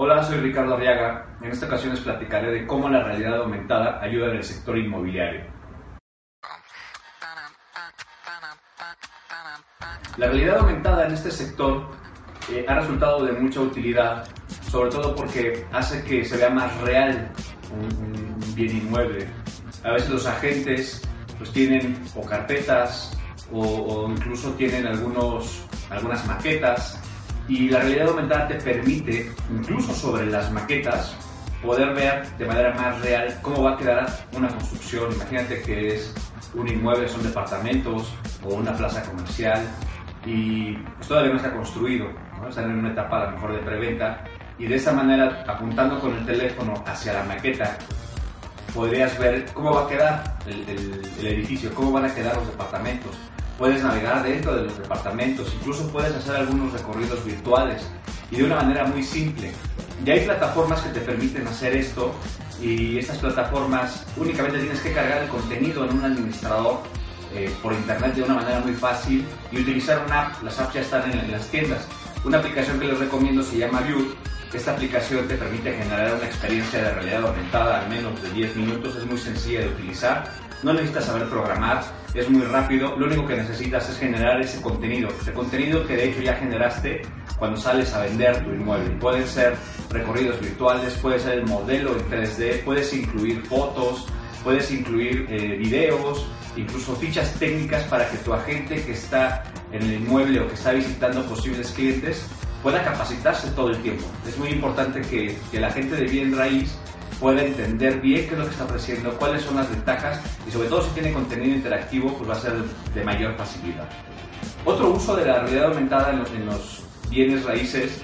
Hola, soy Ricardo Arriaga. En esta ocasión les platicaré de cómo la realidad aumentada ayuda en el sector inmobiliario. La realidad aumentada en este sector eh, ha resultado de mucha utilidad, sobre todo porque hace que se vea más real un, un bien inmueble. A veces los agentes pues tienen o carpetas o, o incluso tienen algunos, algunas maquetas y la realidad aumentada te permite, incluso sobre las maquetas, poder ver de manera más real cómo va a quedar una construcción. Imagínate que es un inmueble, son departamentos o una plaza comercial y pues, todavía no está construido, ¿no? están en una etapa a lo mejor de preventa y de esa manera, apuntando con el teléfono hacia la maqueta, podrías ver cómo va a quedar el edificio, cómo van a quedar los departamentos puedes navegar dentro de los departamentos, incluso puedes hacer algunos recorridos virtuales y de una manera muy simple. Ya hay plataformas que te permiten hacer esto y estas plataformas únicamente tienes que cargar el contenido en un administrador eh, por internet de una manera muy fácil y utilizar una app. Las apps ya están en, las tiendas. Una aplicación que les recomiendo se llama View. Esta aplicación te permite generar una experiencia de realidad aumentada en menos de 10 minutos. Es muy sencilla de utilizar. No necesitas saber programar es muy rápido, lo único que necesitas es generar ese contenido, ese contenido que de hecho ya generaste cuando sales a vender tu inmueble. Pueden ser recorridos virtuales, puede ser el modelo en 3D, puedes incluir fotos, puedes incluir eh, videos, incluso fichas técnicas para que tu agente que está en el inmueble o que está visitando posibles clientes pueda capacitarse todo el tiempo. Es muy importante que, que la gente de bien raíz pueda entender bien qué es lo que está ofreciendo, cuáles son las ventajas y sobre todo si tiene contenido interactivo, pues va a ser de mayor facilidad. Otro uso de la realidad aumentada en los, en los bienes raíces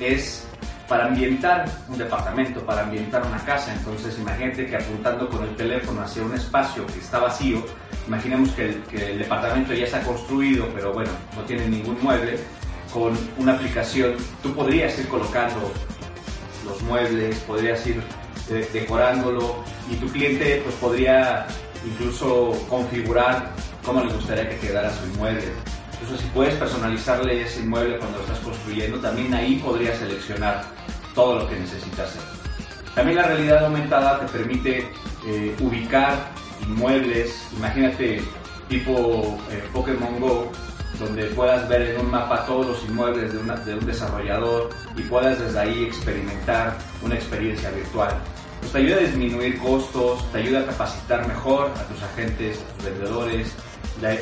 es para ambientar un departamento, para ambientar una casa. Entonces, imagínate que apuntando con el teléfono hacia un espacio que está vacío, imaginemos que el, que el, departamento ya está construido, pero bueno, no tiene ningún mueble, con una aplicación tú podrías ir colocando los muebles, podrías ir eh, decorándolo y tu cliente pues podría incluso configurar cómo le gustaría que quedara su inmueble. Entonces si puedes personalizarle ese inmueble cuando lo estás construyendo, también ahí podrías seleccionar todo lo que necesitas. También la realidad aumentada te permite eh, ubicar inmuebles, imagínate tipo eh, Pokémon Go, donde puedas ver en un mapa todos los inmuebles de, un desarrollador y puedas desde ahí experimentar una experiencia virtual. Pues te ayuda a disminuir costos, te ayuda a capacitar mejor a tus agentes, a tus vendedores,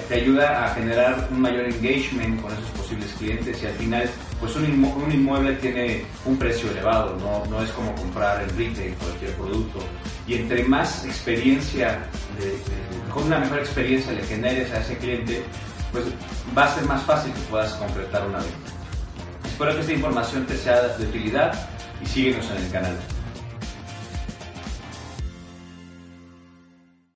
te ayuda a generar un mayor engagement con esos posibles clientes y al final pues un, inmue un inmueble tiene un precio elevado, ¿no? no es como comprar en retail cualquier producto y entre más experiencia, de, con una mejor experiencia le generes a ese cliente, pues va a ser más fácil que puedas completar una venta. Espero que esta información te sea de utilidad y síguenos en el canal.